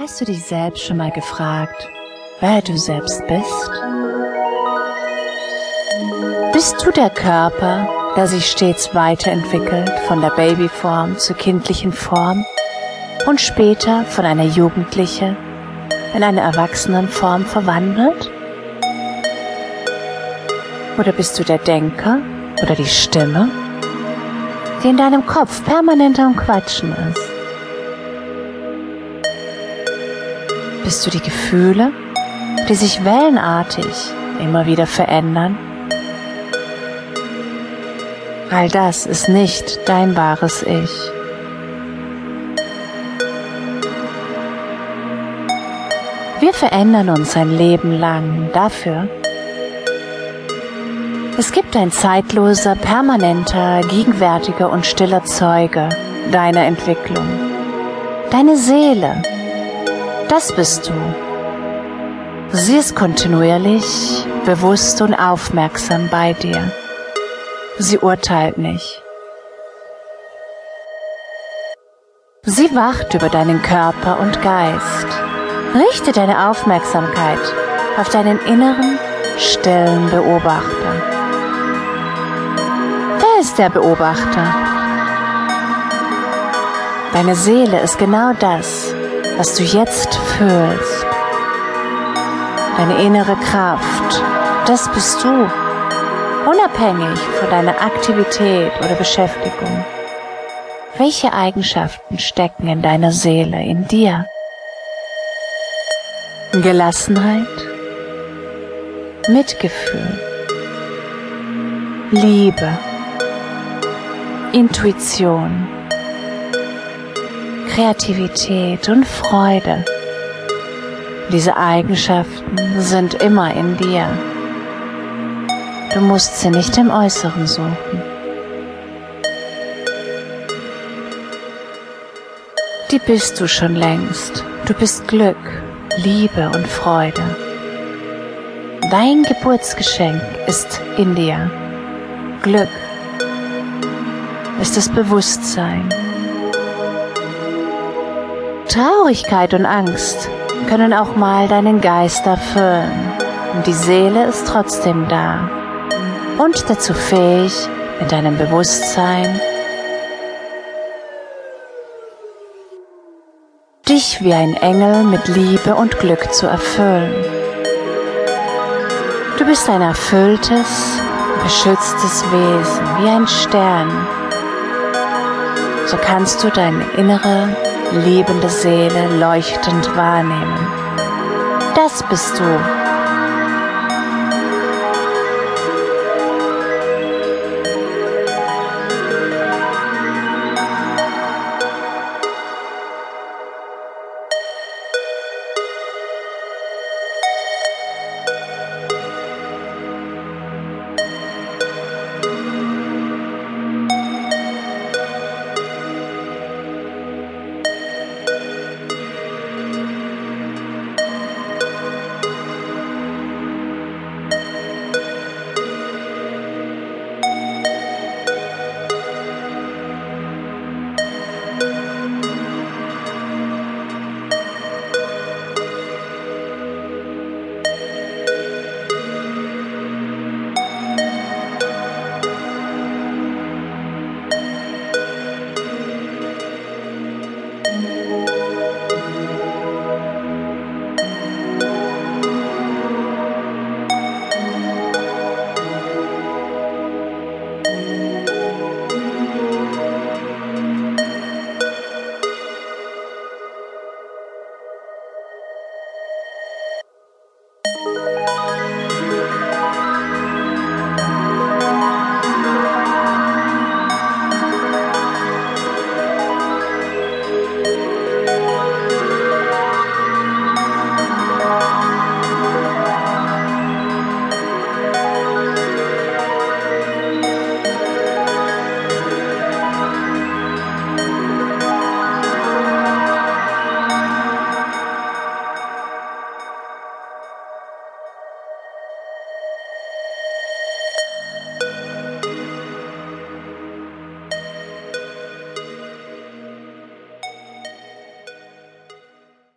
Hast du dich selbst schon mal gefragt, wer du selbst bist? Bist du der Körper, der sich stets weiterentwickelt von der Babyform zur kindlichen Form und später von einer Jugendliche in eine Erwachsenenform verwandelt? Oder bist du der Denker oder die Stimme, die in deinem Kopf permanent am Quatschen ist? Bist du die Gefühle, die sich wellenartig immer wieder verändern? All das ist nicht dein wahres Ich. Wir verändern uns ein Leben lang dafür. Es gibt ein zeitloser, permanenter, gegenwärtiger und stiller Zeuge deiner Entwicklung. Deine Seele, das bist du. Sie ist kontinuierlich, bewusst und aufmerksam bei dir. Sie urteilt nicht. Sie wacht über deinen Körper und Geist. Richte deine Aufmerksamkeit auf deinen inneren, stillen Beobachter. Wer ist der Beobachter? Deine Seele ist genau das, was du jetzt fühlst. Deine innere Kraft, das bist du, unabhängig von deiner Aktivität oder Beschäftigung. Welche Eigenschaften stecken in deiner Seele, in dir? Gelassenheit, Mitgefühl, Liebe, Intuition, Kreativität und Freude. Diese Eigenschaften sind immer in dir. Du musst sie nicht im Äußeren suchen. Die bist du schon längst. Du bist Glück, Liebe und Freude. Dein Geburtsgeschenk ist in dir. Glück ist das Bewusstsein. Traurigkeit und Angst können auch mal deinen Geist erfüllen. Und die Seele ist trotzdem da und dazu fähig, mit deinem Bewusstsein dich wie ein Engel mit Liebe und Glück zu erfüllen. Du bist ein erfülltes, beschütztes Wesen, wie ein Stern. So kannst du deine innere, lebende Seele leuchtend wahrnehmen. Das bist du